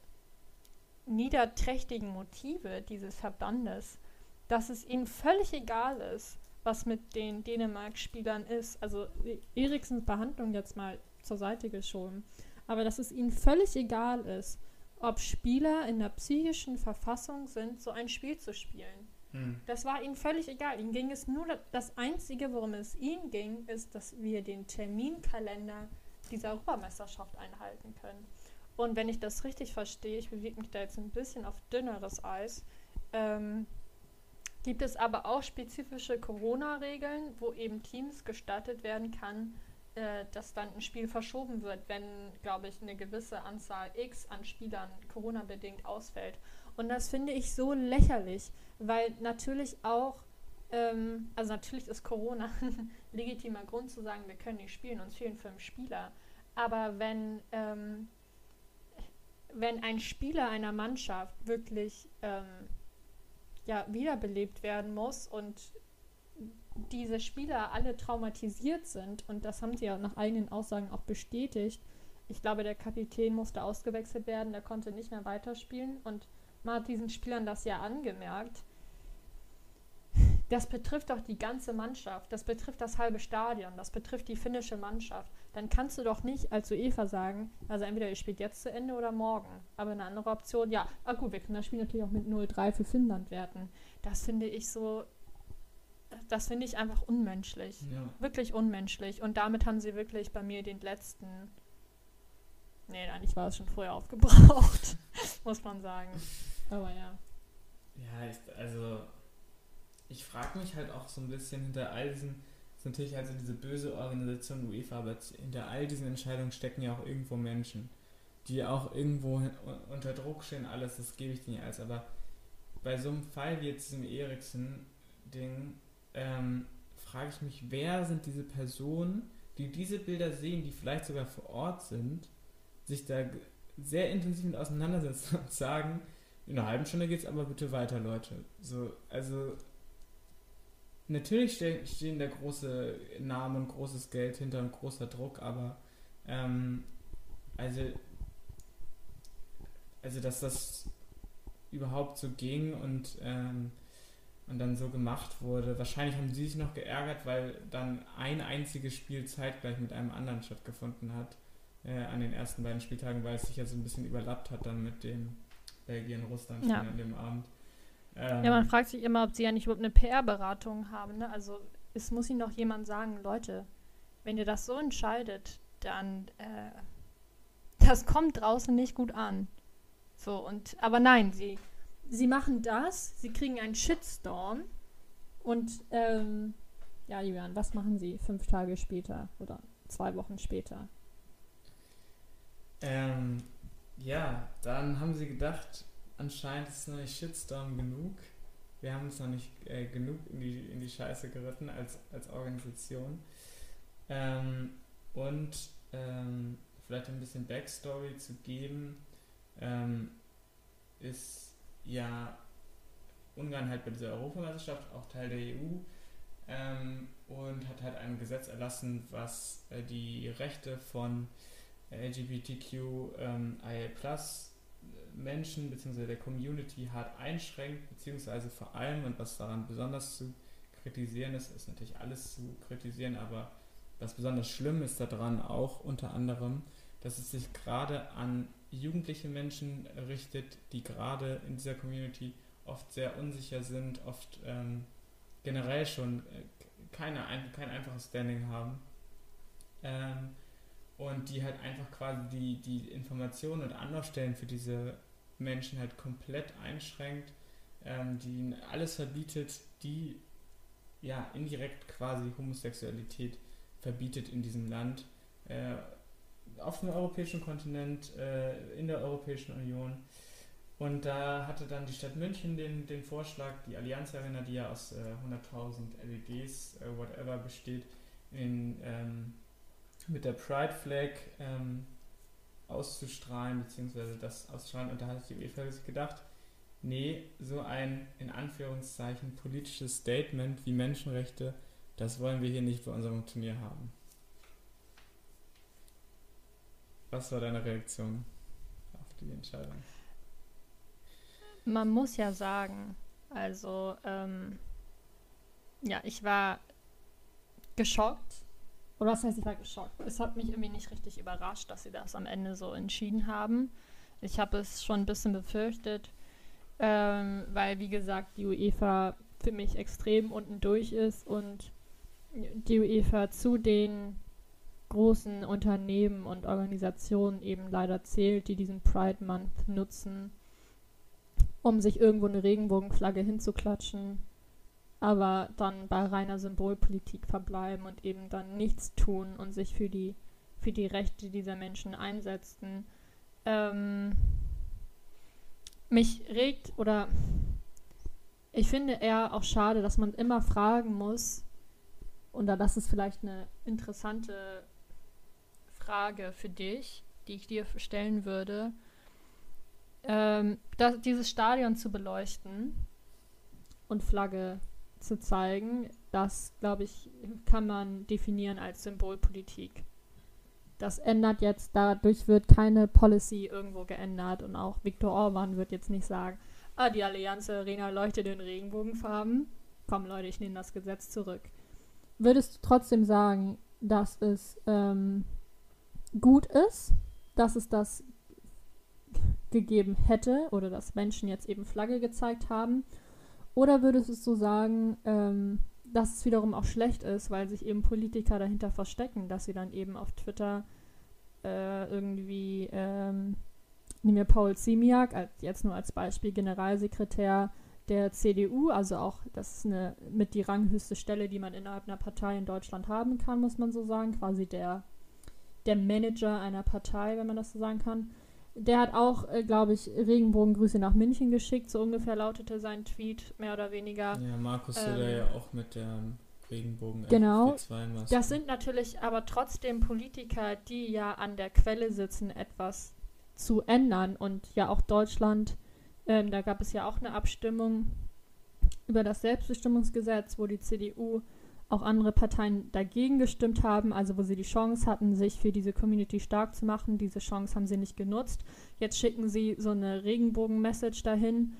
niederträchtigen Motive dieses Verbandes, dass es ihnen völlig egal ist, was mit den Dänemark-Spielern ist. Also Eriksens Behandlung jetzt mal zur Seite geschoben. Aber dass es ihnen völlig egal ist, ob Spieler in der psychischen Verfassung sind, so ein Spiel zu spielen. Hm. Das war ihnen völlig egal. Ihnen ging es nur, das Einzige, worum es ihnen ging, ist, dass wir den Terminkalender dieser Europameisterschaft einhalten können. Und wenn ich das richtig verstehe, ich bewege mich da jetzt ein bisschen auf dünneres Eis, ähm, gibt es aber auch spezifische Corona-Regeln, wo eben Teams gestattet werden kann, äh, dass dann ein Spiel verschoben wird, wenn, glaube ich, eine gewisse Anzahl X an Spielern Corona-bedingt ausfällt. Und das finde ich so lächerlich, weil natürlich auch, ähm, also natürlich ist Corona ein legitimer Grund zu sagen, wir können nicht spielen, uns fehlen fünf Spieler. Aber wenn, ähm, wenn ein Spieler einer Mannschaft wirklich ähm, ja, wiederbelebt werden muss und diese Spieler alle traumatisiert sind, und das haben sie ja nach eigenen Aussagen auch bestätigt, ich glaube, der Kapitän musste ausgewechselt werden, der konnte nicht mehr weiterspielen. Und man hat diesen Spielern das ja angemerkt. Das betrifft doch die ganze Mannschaft, das betrifft das halbe Stadion, das betrifft die finnische Mannschaft. Dann kannst du doch nicht als UEFA sagen, also entweder ihr spielt jetzt zu Ende oder morgen. Aber eine andere Option, ja, ah gut, wir können das Spiel natürlich auch mit 0-3 für Finnland werten. Das finde ich so, das finde ich einfach unmenschlich. Ja. Wirklich unmenschlich. Und damit haben sie wirklich bei mir den letzten. Nee, eigentlich war es schon vorher aufgebraucht, muss man sagen. Aber ja. Ja, ich, also ich frage mich halt auch so ein bisschen hinter all diesen, ist natürlich also diese böse Organisation UEFA, aber hinter all diesen Entscheidungen stecken ja auch irgendwo Menschen, die auch irgendwo unter Druck stehen, alles, das gebe ich dir nicht alles, aber bei so einem Fall wie jetzt diesem Eriksen-Ding, ähm, frage ich mich, wer sind diese Personen, die diese Bilder sehen, die vielleicht sogar vor Ort sind, sich da sehr intensiv mit auseinandersetzen und sagen, in einer halben Stunde geht es aber bitte weiter, Leute. So, also natürlich ste stehen da große Namen und großes Geld hinter und großer Druck, aber ähm, also also dass das überhaupt so ging und ähm, und dann so gemacht wurde. Wahrscheinlich haben sie sich noch geärgert, weil dann ein einziges Spiel zeitgleich mit einem anderen stattgefunden hat äh, an den ersten beiden Spieltagen, weil es sich ja so ein bisschen überlappt hat dann mit dem Belgien-Russland-Spiel ja. an dem Abend. Ähm, ja, man fragt sich immer, ob sie ja nicht überhaupt eine PR-Beratung haben. Ne? Also es muss ihnen doch jemand sagen, Leute, wenn ihr das so entscheidet, dann äh, das kommt draußen nicht gut an. So, und aber nein, sie sie machen das, sie kriegen einen Shitstorm und ähm, ja, Julian, was machen sie fünf Tage später oder zwei Wochen später? Ähm, ja, dann haben sie gedacht, anscheinend ist es noch nicht Shitstorm genug. Wir haben es noch nicht äh, genug in die, in die Scheiße geritten als, als Organisation. Ähm, und ähm, vielleicht ein bisschen Backstory zu geben, ähm, ist ja Ungarn halt bei dieser Europameisterschaft auch Teil der EU ähm, und hat halt ein Gesetz erlassen, was äh, die Rechte von LGBTQIA ähm, Menschen bzw. der Community hart einschränkt, beziehungsweise vor allem, und was daran besonders zu kritisieren ist, ist natürlich alles zu kritisieren, aber was besonders schlimm ist daran auch unter anderem, dass es sich gerade an jugendliche Menschen richtet, die gerade in dieser Community oft sehr unsicher sind, oft ähm, generell schon äh, keine, ein, kein einfaches Standing haben. Ähm, und die halt einfach quasi die, die Informationen und Anlaufstellen für diese Menschen halt komplett einschränkt, ähm, die ihnen alles verbietet, die ja, indirekt quasi Homosexualität verbietet in diesem Land. Äh, auf dem europäischen Kontinent, äh, in der Europäischen Union. Und da hatte dann die Stadt München den, den Vorschlag, die Allianz Arena, die ja aus äh, 100.000 LEDs, äh, whatever, besteht, in, ähm, mit der Pride Flag ähm, auszustrahlen, beziehungsweise das auszustrahlen. Und da hat die UEFA sich gedacht, nee, so ein in Anführungszeichen politisches Statement wie Menschenrechte, das wollen wir hier nicht bei unserem Turnier haben. Was war deine Reaktion auf die Entscheidung? Man muss ja sagen, also, ähm, ja, ich war geschockt. Oder was heißt, ich war geschockt? Es hat mich irgendwie nicht richtig überrascht, dass sie das am Ende so entschieden haben. Ich habe es schon ein bisschen befürchtet, ähm, weil, wie gesagt, die UEFA für mich extrem unten durch ist und die UEFA zu den großen Unternehmen und Organisationen eben leider zählt, die diesen Pride Month nutzen, um sich irgendwo eine Regenbogenflagge hinzuklatschen, aber dann bei reiner Symbolpolitik verbleiben und eben dann nichts tun und sich für die, für die Rechte dieser Menschen einsetzen. Ähm, mich regt oder ich finde eher auch schade, dass man immer fragen muss, und da das ist vielleicht eine interessante Frage für dich, die ich dir stellen würde, ähm, das, dieses Stadion zu beleuchten und Flagge zu zeigen, das, glaube ich, kann man definieren als Symbolpolitik. Das ändert jetzt, dadurch wird keine Policy irgendwo geändert und auch Viktor Orban wird jetzt nicht sagen, ah, die Allianz Arena leuchtet in Regenbogenfarben. Komm Leute, ich nehme das Gesetz zurück. Würdest du trotzdem sagen, dass es ähm, gut ist, dass es das gegeben hätte oder dass Menschen jetzt eben Flagge gezeigt haben? Oder würdest du so sagen, ähm, dass es wiederum auch schlecht ist, weil sich eben Politiker dahinter verstecken, dass sie dann eben auf Twitter äh, irgendwie, ähm, nehmen wir Paul Ziemiak, als, jetzt nur als Beispiel Generalsekretär der CDU, also auch, das ist eine mit die ranghöchste Stelle, die man innerhalb einer Partei in Deutschland haben kann, muss man so sagen, quasi der der Manager einer Partei, wenn man das so sagen kann. Der hat auch, äh, glaube ich, Regenbogengrüße nach München geschickt, so ungefähr lautete sein Tweet, mehr oder weniger. Ja, Markus ähm, Söder ja auch mit der Regenbogen Genau. Das sind natürlich aber trotzdem Politiker, die ja an der Quelle sitzen, etwas zu ändern. Und ja auch Deutschland, ähm, da gab es ja auch eine Abstimmung über das Selbstbestimmungsgesetz, wo die CDU auch andere Parteien dagegen gestimmt haben, also wo sie die Chance hatten, sich für diese Community stark zu machen. Diese Chance haben sie nicht genutzt. Jetzt schicken sie so eine Regenbogen-Message dahin.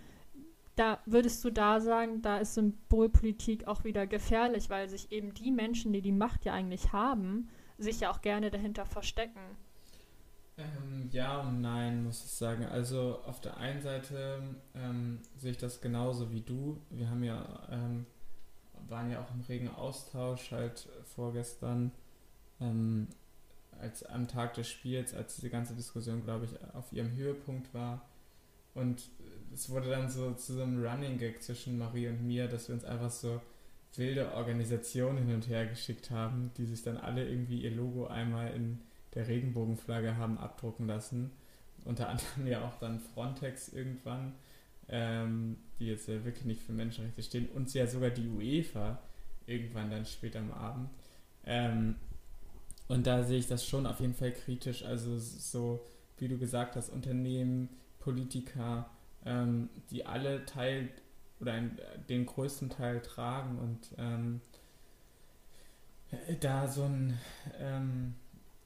Da würdest du da sagen, da ist Symbolpolitik auch wieder gefährlich, weil sich eben die Menschen, die die Macht ja eigentlich haben, sich ja auch gerne dahinter verstecken. Ähm, ja und nein, muss ich sagen. Also auf der einen Seite ähm, sehe ich das genauso wie du. Wir haben ja ähm, waren ja auch im regen Austausch halt vorgestern, ähm, als am Tag des Spiels, als diese ganze Diskussion, glaube ich, auf ihrem Höhepunkt war. Und es wurde dann so zu so einem Running Gag zwischen Marie und mir, dass wir uns einfach so wilde Organisationen hin und her geschickt haben, die sich dann alle irgendwie ihr Logo einmal in der Regenbogenflagge haben abdrucken lassen. Unter anderem ja auch dann Frontex irgendwann ähm, die jetzt äh, wirklich nicht für Menschenrechte stehen, und ja sogar die UEFA irgendwann dann später am Abend. Ähm, und da sehe ich das schon auf jeden Fall kritisch. Also so, wie du gesagt hast, Unternehmen, Politiker, ähm, die alle Teil oder ein, den größten Teil tragen und ähm, da so ein ähm,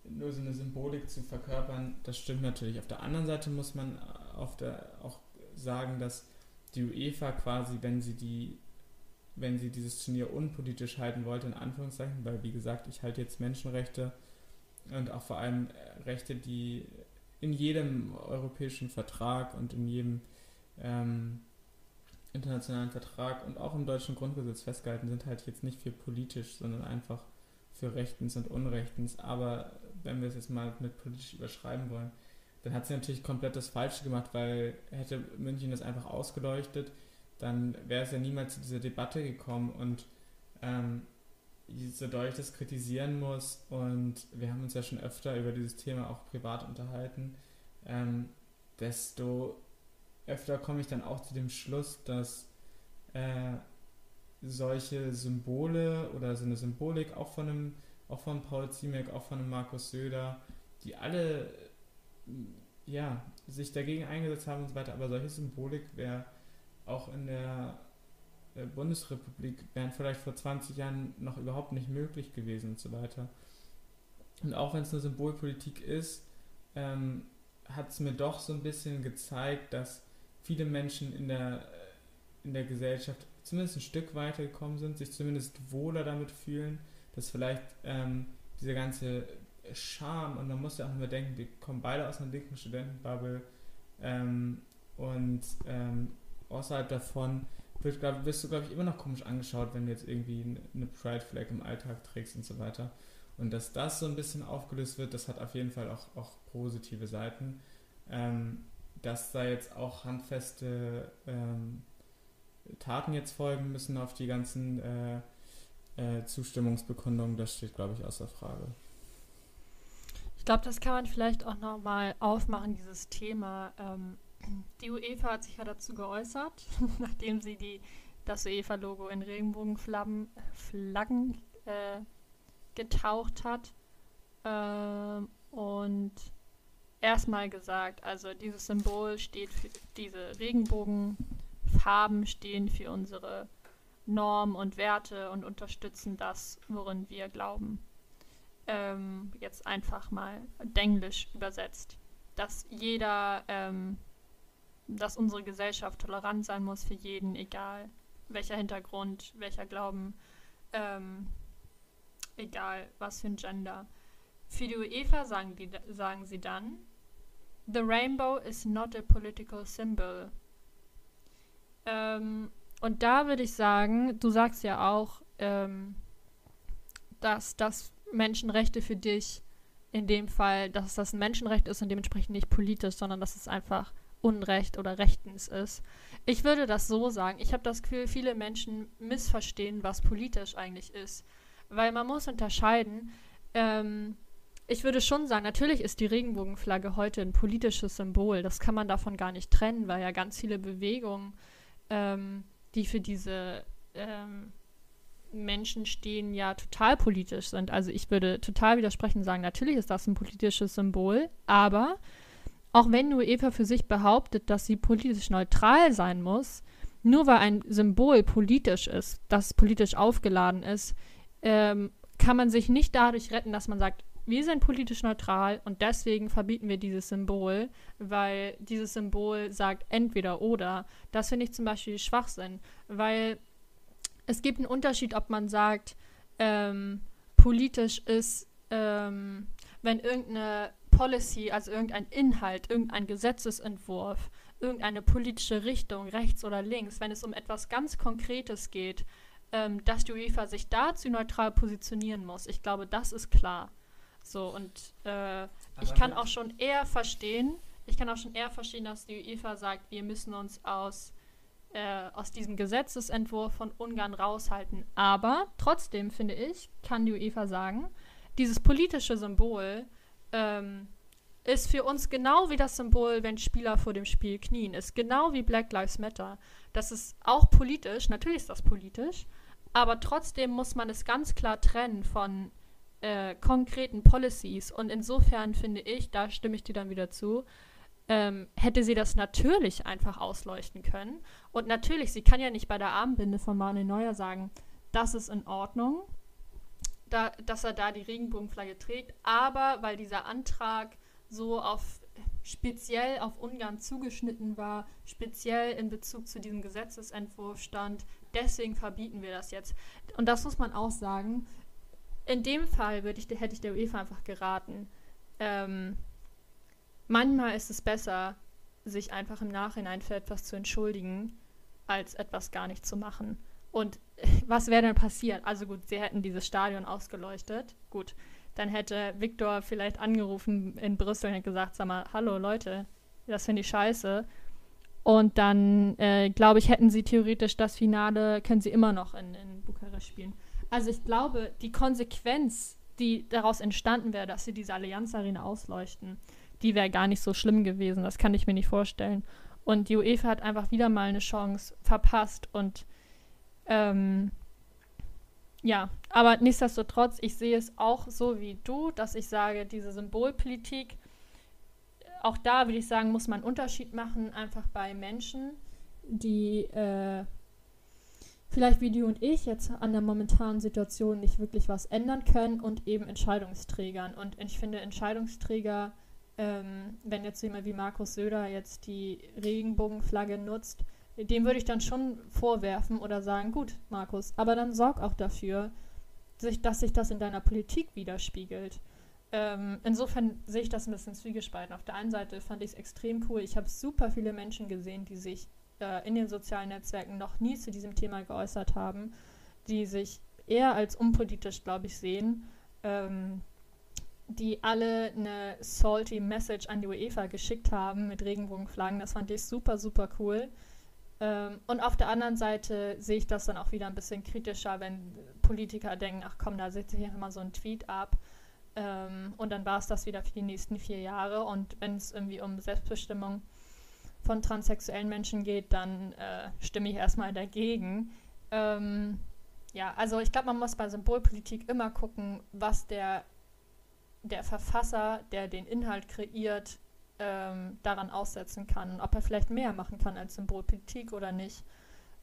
nur so eine Symbolik zu verkörpern, das stimmt natürlich. Auf der anderen Seite muss man auf der, auch sagen, dass die UEFA quasi, wenn sie die, wenn sie dieses Turnier unpolitisch halten wollte, in Anführungszeichen, weil wie gesagt, ich halte jetzt Menschenrechte und auch vor allem Rechte, die in jedem europäischen Vertrag und in jedem ähm, internationalen Vertrag und auch im deutschen Grundgesetz festgehalten sind, halt jetzt nicht für politisch, sondern einfach für Rechtens und Unrechtens. Aber wenn wir es jetzt mal mit politisch überschreiben wollen, dann hat sie natürlich komplett das Falsche gemacht, weil hätte München das einfach ausgeleuchtet, dann wäre es ja niemals zu dieser Debatte gekommen. Und ähm, so doll ich das kritisieren muss und wir haben uns ja schon öfter über dieses Thema auch privat unterhalten, ähm, desto öfter komme ich dann auch zu dem Schluss, dass äh, solche Symbole oder so eine Symbolik auch von einem, auch von Paul Ziemek, auch von einem Markus Söder, die alle ja, sich dagegen eingesetzt haben und so weiter, aber solche Symbolik wäre auch in der äh, Bundesrepublik wären vielleicht vor 20 Jahren noch überhaupt nicht möglich gewesen und so weiter. Und auch wenn es eine Symbolpolitik ist, ähm, hat es mir doch so ein bisschen gezeigt, dass viele Menschen in der, äh, in der Gesellschaft zumindest ein Stück weiter gekommen sind, sich zumindest wohler damit fühlen, dass vielleicht ähm, diese ganze Charme, und man muss ja auch immer denken, wir kommen beide aus einer linken Studentenbubble ähm, und ähm, außerhalb davon wird, glaub, wirst du, glaube ich, immer noch komisch angeschaut, wenn du jetzt irgendwie eine Pride Flag im Alltag trägst und so weiter. Und dass das so ein bisschen aufgelöst wird, das hat auf jeden Fall auch, auch positive Seiten. Ähm, dass da jetzt auch handfeste ähm, Taten jetzt folgen müssen auf die ganzen äh, äh, Zustimmungsbekundungen, das steht, glaube ich, außer Frage. Ich glaube, das kann man vielleicht auch nochmal aufmachen, dieses Thema. Ähm, die UEFA hat sich ja dazu geäußert, nachdem sie die, das UEFA-Logo in Regenbogenflaggen Flaggen, äh, getaucht hat. Ähm, und erstmal gesagt, also dieses Symbol steht für diese Regenbogenfarben stehen für unsere Normen und Werte und unterstützen das, worin wir glauben. Ähm, jetzt einfach mal denglisch übersetzt. Dass jeder ähm, dass unsere Gesellschaft tolerant sein muss für jeden, egal welcher Hintergrund, welcher Glauben, ähm, egal was für ein Gender. Für die UEFA sagen, die, sagen sie dann, The rainbow is not a political symbol. Ähm, und da würde ich sagen, du sagst ja auch, ähm, dass das Menschenrechte für dich in dem Fall, dass das ein Menschenrecht ist und dementsprechend nicht politisch, sondern dass es einfach Unrecht oder rechtens ist. Ich würde das so sagen. Ich habe das Gefühl, viele Menschen missverstehen, was politisch eigentlich ist. Weil man muss unterscheiden. Ähm, ich würde schon sagen, natürlich ist die Regenbogenflagge heute ein politisches Symbol. Das kann man davon gar nicht trennen, weil ja ganz viele Bewegungen, ähm, die für diese ähm, Menschen stehen, ja total politisch sind. Also ich würde total widersprechen und sagen, natürlich ist das ein politisches Symbol, aber auch wenn UEFA für sich behauptet, dass sie politisch neutral sein muss, nur weil ein Symbol politisch ist, das politisch aufgeladen ist, ähm, kann man sich nicht dadurch retten, dass man sagt, wir sind politisch neutral und deswegen verbieten wir dieses Symbol, weil dieses Symbol sagt entweder oder. Das finde ich zum Beispiel Schwachsinn, weil es gibt einen Unterschied, ob man sagt, ähm, politisch ist, ähm, wenn irgendeine Policy, also irgendein Inhalt, irgendein Gesetzesentwurf, irgendeine politische Richtung, rechts oder links, wenn es um etwas ganz Konkretes geht, ähm, dass die UEFA sich dazu neutral positionieren muss. Ich glaube, das ist klar. So, und äh, ich kann auch schon eher verstehen, ich kann auch schon eher verstehen, dass die UEFA sagt, wir müssen uns aus, äh, aus diesem Gesetzesentwurf von Ungarn raushalten. Aber trotzdem, finde ich, kann die UEFA sagen, dieses politische Symbol ähm, ist für uns genau wie das Symbol, wenn Spieler vor dem Spiel knien, ist genau wie Black Lives Matter. Das ist auch politisch, natürlich ist das politisch, aber trotzdem muss man es ganz klar trennen von äh, konkreten Policies. Und insofern finde ich, da stimme ich dir dann wieder zu, ähm, hätte sie das natürlich einfach ausleuchten können. Und natürlich, sie kann ja nicht bei der Armbinde von Manuel Neuer sagen, das ist in Ordnung, da, dass er da die Regenbogenflagge trägt, aber weil dieser Antrag so auf speziell auf Ungarn zugeschnitten war, speziell in Bezug zu diesem Gesetzesentwurf stand, deswegen verbieten wir das jetzt. Und das muss man auch sagen. In dem Fall ich, hätte ich der UEFA einfach geraten. Ähm, manchmal ist es besser, sich einfach im Nachhinein für etwas zu entschuldigen, als etwas gar nicht zu machen. Und was wäre denn passiert? Also gut, sie hätten dieses Stadion ausgeleuchtet. Gut, dann hätte Viktor vielleicht angerufen in Brüssel und gesagt, sag mal, hallo Leute, das finde ich scheiße. Und dann, äh, glaube ich, hätten sie theoretisch das Finale, können sie immer noch in, in Bukarest spielen. also ich glaube, die Konsequenz, die daraus entstanden wäre, dass sie diese Allianz Arena ausleuchten, die wäre gar nicht so schlimm gewesen. Das kann ich mir nicht vorstellen. Und die UEFA hat einfach wieder mal eine Chance verpasst. Und ähm, ja, aber nichtsdestotrotz, ich sehe es auch so wie du, dass ich sage, diese Symbolpolitik, auch da würde ich sagen, muss man einen Unterschied machen, einfach bei Menschen, die äh, vielleicht wie du und ich jetzt an der momentanen Situation nicht wirklich was ändern können und eben Entscheidungsträgern. Und ich finde Entscheidungsträger, ähm, wenn jetzt jemand wie Markus Söder jetzt die Regenbogenflagge nutzt, dem würde ich dann schon vorwerfen oder sagen, gut, Markus, aber dann sorg auch dafür, sich, dass sich das in deiner Politik widerspiegelt. Ähm, insofern sehe ich das ein bisschen zwiegespalten. Auf der einen Seite fand ich es extrem cool. Ich habe super viele Menschen gesehen, die sich äh, in den sozialen Netzwerken noch nie zu diesem Thema geäußert haben, die sich eher als unpolitisch, glaube ich, sehen, ähm, die alle eine salty Message an die UEFA geschickt haben mit Regenbogenflaggen. Das fand ich super, super cool. Ähm, und auf der anderen Seite sehe ich das dann auch wieder ein bisschen kritischer, wenn Politiker denken, ach komm, da setze ich einfach mal so einen Tweet ab. Ähm, und dann war es das wieder für die nächsten vier Jahre. Und wenn es irgendwie um Selbstbestimmung von transsexuellen Menschen geht, dann äh, stimme ich erstmal dagegen. Ähm, ja, also ich glaube, man muss bei Symbolpolitik immer gucken, was der, der Verfasser, der den Inhalt kreiert, ähm, daran aussetzen kann. Ob er vielleicht mehr machen kann als Symbolpolitik oder nicht.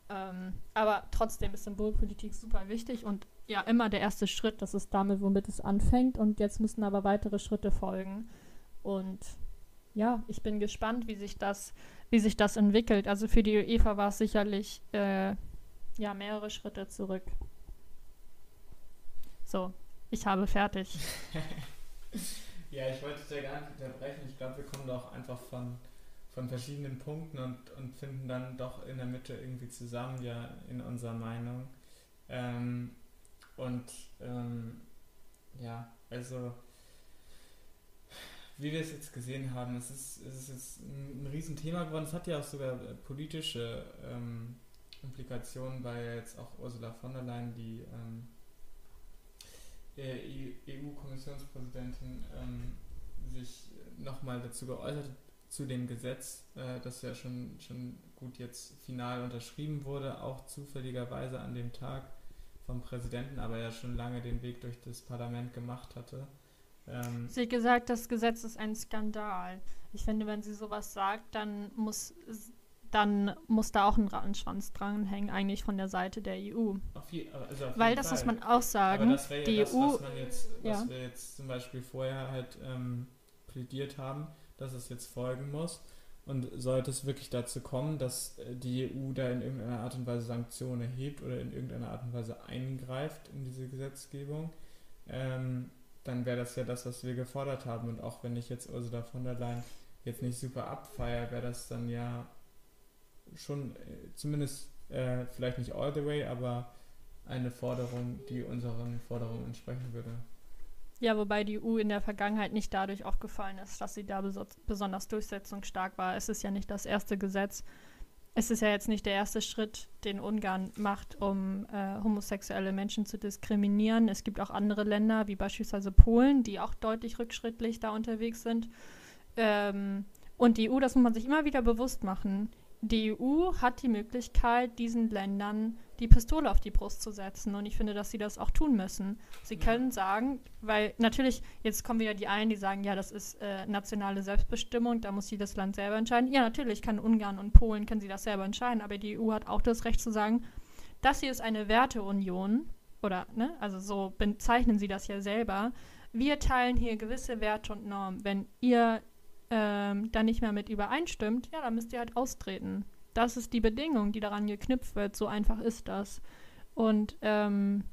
Ähm, aber trotzdem ist Symbolpolitik super wichtig und ja, immer der erste Schritt, das ist damit, womit es anfängt. Und jetzt müssen aber weitere Schritte folgen. Und ja, ich bin gespannt, wie sich das, wie sich das entwickelt. Also für die UEFA war es sicherlich äh, ja mehrere Schritte zurück. So, ich habe fertig. ja, ich wollte da gar nicht unterbrechen. Ich glaube, wir kommen doch einfach von, von verschiedenen Punkten und, und finden dann doch in der Mitte irgendwie zusammen, ja, in unserer Meinung. Ähm, und ähm, ja, also wie wir es jetzt gesehen haben, es ist, es ist jetzt ein, ein Riesenthema geworden. Es hat ja auch sogar äh, politische ähm, Implikationen, weil jetzt auch Ursula von der Leyen, die ähm, EU-Kommissionspräsidentin, ähm, sich nochmal dazu geäußert zu dem Gesetz, äh, das ja schon, schon gut jetzt final unterschrieben wurde, auch zufälligerweise an dem Tag vom Präsidenten, aber ja schon lange den Weg durch das Parlament gemacht hatte. Ähm, sie hat gesagt, das Gesetz ist ein Skandal. Ich finde, wenn sie sowas sagt, dann muss, dann muss da auch ein Rattenschwanz dranhängen, eigentlich von der Seite der EU. Je, also Weil das Fall. muss man auch sagen. Aber das ja die das, EU, was, man jetzt, was ja. wir jetzt zum Beispiel vorher halt ähm, plädiert haben, dass es jetzt folgen muss. Und sollte es wirklich dazu kommen, dass äh, die EU da in irgendeiner Art und Weise Sanktionen erhebt oder in irgendeiner Art und Weise eingreift in diese Gesetzgebung, ähm, dann wäre das ja das, was wir gefordert haben. Und auch wenn ich jetzt Ursula von der Leyen jetzt nicht super abfeier, wäre das dann ja schon äh, zumindest äh, vielleicht nicht all the way, aber eine Forderung, die unseren Forderungen entsprechen würde. Ja, wobei die EU in der Vergangenheit nicht dadurch aufgefallen ist, dass sie da besonders durchsetzungsstark war. Es ist ja nicht das erste Gesetz, es ist ja jetzt nicht der erste Schritt, den Ungarn macht, um äh, homosexuelle Menschen zu diskriminieren. Es gibt auch andere Länder, wie beispielsweise Polen, die auch deutlich rückschrittlich da unterwegs sind. Ähm, und die EU, das muss man sich immer wieder bewusst machen, die EU hat die Möglichkeit, diesen Ländern die Pistole auf die Brust zu setzen. Und ich finde, dass sie das auch tun müssen. Sie können sagen, weil natürlich, jetzt kommen wieder die einen, die sagen, ja, das ist äh, nationale Selbstbestimmung, da muss jedes Land selber entscheiden. Ja, natürlich kann Ungarn und Polen, können sie das selber entscheiden, aber die EU hat auch das Recht zu sagen, das hier ist eine Werteunion, oder, ne, also so bezeichnen sie das ja selber. Wir teilen hier gewisse Werte und Normen. Wenn ihr ähm, da nicht mehr mit übereinstimmt, ja, dann müsst ihr halt austreten. Das ist die Bedingung, die daran geknüpft wird. So einfach ist das. Und ähm,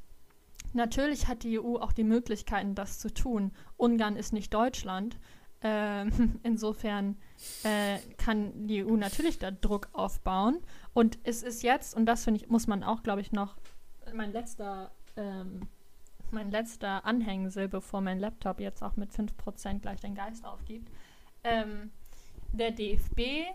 natürlich hat die EU auch die Möglichkeiten, das zu tun. Ungarn ist nicht Deutschland. Ähm, insofern äh, kann die EU natürlich da Druck aufbauen. Und es ist jetzt, und das finde ich, muss man auch, glaube ich, noch, mein letzter, ähm, mein letzter Anhängsel, bevor mein Laptop jetzt auch mit 5% gleich den Geist aufgibt. Ähm, der DFB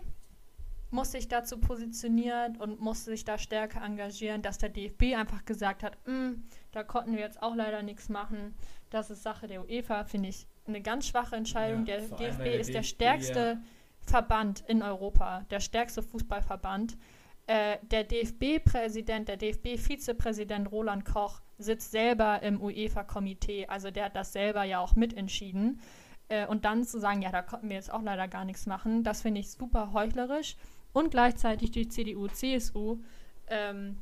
muss sich dazu positionieren und muss sich da stärker engagieren, dass der DFB einfach gesagt hat, mm, da konnten wir jetzt auch leider nichts machen. Das ist Sache der UEFA, finde ich eine ganz schwache Entscheidung. Ja, der DFB der ist DFB, der stärkste ja. Verband in Europa, der stärkste Fußballverband. Äh, der DFB-Präsident, der DFB-Vizepräsident Roland Koch sitzt selber im UEFA-Komitee, also der hat das selber ja auch mitentschieden. Äh, und dann zu sagen, ja, da konnten wir jetzt auch leider gar nichts machen, das finde ich super heuchlerisch und gleichzeitig die CDU, CSU, ähm,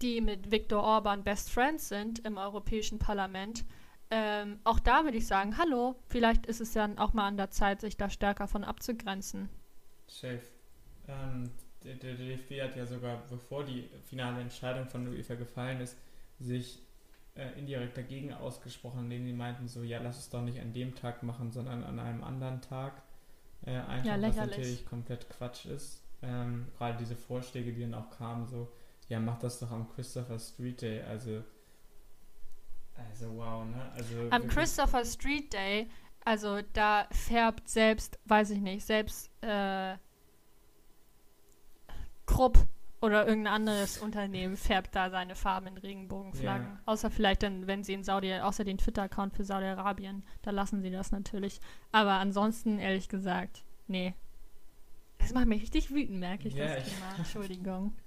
die mit Viktor Orban Best Friends sind im Europäischen Parlament. Ähm, auch da würde ich sagen, hallo, vielleicht ist es dann auch mal an der Zeit, sich da stärker von abzugrenzen. Safe. Ähm, der, der, DFB hat ja sogar, bevor die finale Entscheidung von der UEFA gefallen ist, sich äh, indirekt dagegen ausgesprochen, indem sie meinten so, ja, lass es doch nicht an dem Tag machen, sondern an einem anderen Tag. Äh, einfach, ja, was natürlich komplett Quatsch ist ähm, gerade diese Vorschläge, die dann auch kamen, so, ja, mach das doch am Christopher Street Day, also, also wow, ne? Also am Christopher Street Day, also da färbt selbst, weiß ich nicht, selbst äh, Krupp oder irgendein anderes Unternehmen färbt da seine Farben in Regenbogenflaggen. Ja. Außer vielleicht dann, wenn sie in Saudi, außer den Twitter-Account für Saudi-Arabien, da lassen sie das natürlich. Aber ansonsten, ehrlich gesagt, nee, das macht mich richtig wütend, merke ich ja, das ich Thema. Entschuldigung.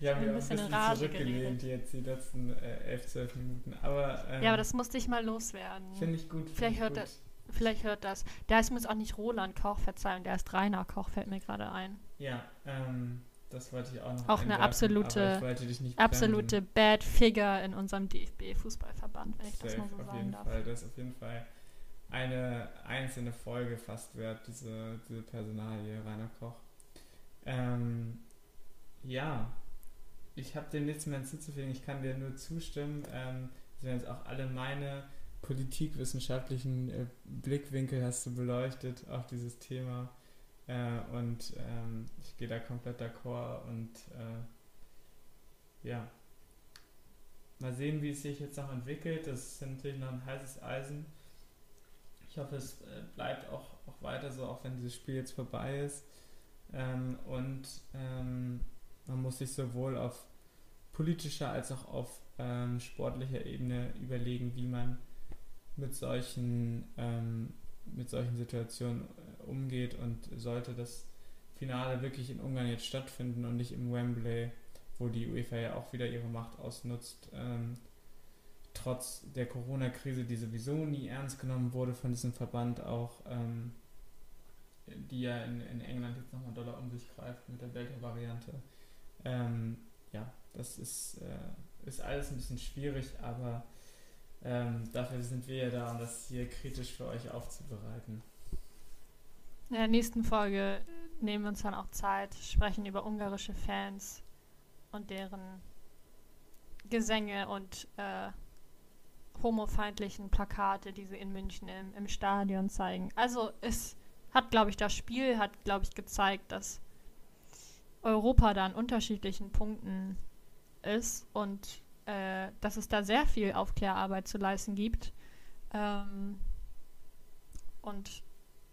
Ich habe mich ein bisschen, ein bisschen zurückgelehnt jetzt die letzten äh, 11, 12 Minuten. Aber, ähm, ja, aber das musste ich mal loswerden. Finde ich gut. Vielleicht hört, gut. Das, vielleicht hört das. Der ist muss auch nicht Roland Koch verzeihen, der ist Rainer Koch, fällt mir gerade ein. Ja, ähm, das wollte ich auch noch Auch eine absolute, absolute Bad Figure in unserem DFB-Fußballverband, wenn ich Safe, das mal so auf sagen jeden darf. Fall. Das ist auf jeden Fall eine einzelne Folge fast wert, diese, diese Personalie Rainer Koch. Ähm, ja, ich habe dem nichts mehr hinzuzufügen, ich kann dir nur zustimmen. Ähm, wären jetzt auch alle meine politikwissenschaftlichen äh, Blickwinkel hast du beleuchtet auf dieses Thema. Äh, und ähm, ich gehe da komplett d'accord und äh, ja, mal sehen, wie es sich jetzt noch entwickelt. Das ist natürlich noch ein heißes Eisen. Ich hoffe, es äh, bleibt auch, auch weiter so, auch wenn dieses Spiel jetzt vorbei ist. Ähm, und ähm, man muss sich sowohl auf politischer als auch auf ähm, sportlicher Ebene überlegen, wie man mit solchen, ähm, mit solchen Situationen äh, umgeht und sollte das Finale wirklich in Ungarn jetzt stattfinden und nicht im Wembley, wo die UEFA ja auch wieder ihre Macht ausnutzt, ähm, trotz der Corona-Krise, die sowieso nie ernst genommen wurde von diesem Verband, auch ähm, die ja in, in England jetzt nochmal doller um sich greift mit der Delta-Variante. Ähm, ja, das ist, äh, ist alles ein bisschen schwierig, aber ähm, dafür sind wir ja da, um das hier kritisch für euch aufzubereiten. In der nächsten Folge nehmen wir uns dann auch Zeit, sprechen über ungarische Fans und deren Gesänge und äh, homofeindlichen Plakate, die sie in München im, im Stadion zeigen. Also es hat, glaube ich, das Spiel hat, glaube ich, gezeigt, dass Europa da an unterschiedlichen Punkten ist und äh, dass es da sehr viel Aufklärarbeit zu leisten gibt. Ähm, und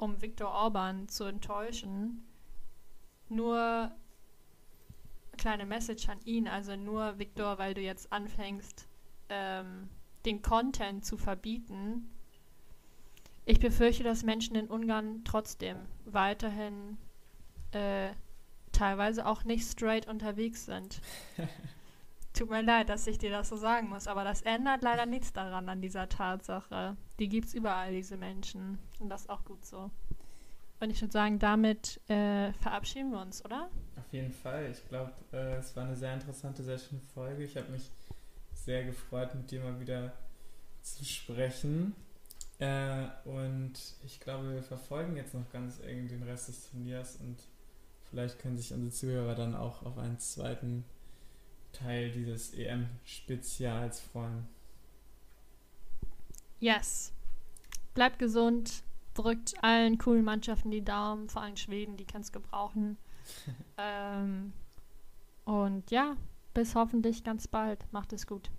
um Viktor Orban zu enttäuschen, nur kleine Message an ihn, also nur Viktor, weil du jetzt anfängst, ähm, den Content zu verbieten. Ich befürchte, dass Menschen in Ungarn trotzdem weiterhin äh, teilweise auch nicht straight unterwegs sind. Tut mir leid, dass ich dir das so sagen muss, aber das ändert leider nichts daran, an dieser Tatsache. Die gibt es überall, diese Menschen. Und das ist auch gut so. Und ich würde sagen, damit äh, verabschieden wir uns, oder? Auf jeden Fall. Ich glaube, äh, es war eine sehr interessante, sehr schöne Folge. Ich habe mich sehr gefreut, mit dir mal wieder zu sprechen. Äh, und ich glaube, wir verfolgen jetzt noch ganz eng den Rest des Turniers und vielleicht können sich unsere Zuhörer dann auch auf einen zweiten Teil dieses EM-Spezials freuen. Yes. Bleibt gesund, drückt allen coolen Mannschaften die Daumen, vor allem Schweden, die kann es gebrauchen. ähm, und ja, bis hoffentlich ganz bald. Macht es gut.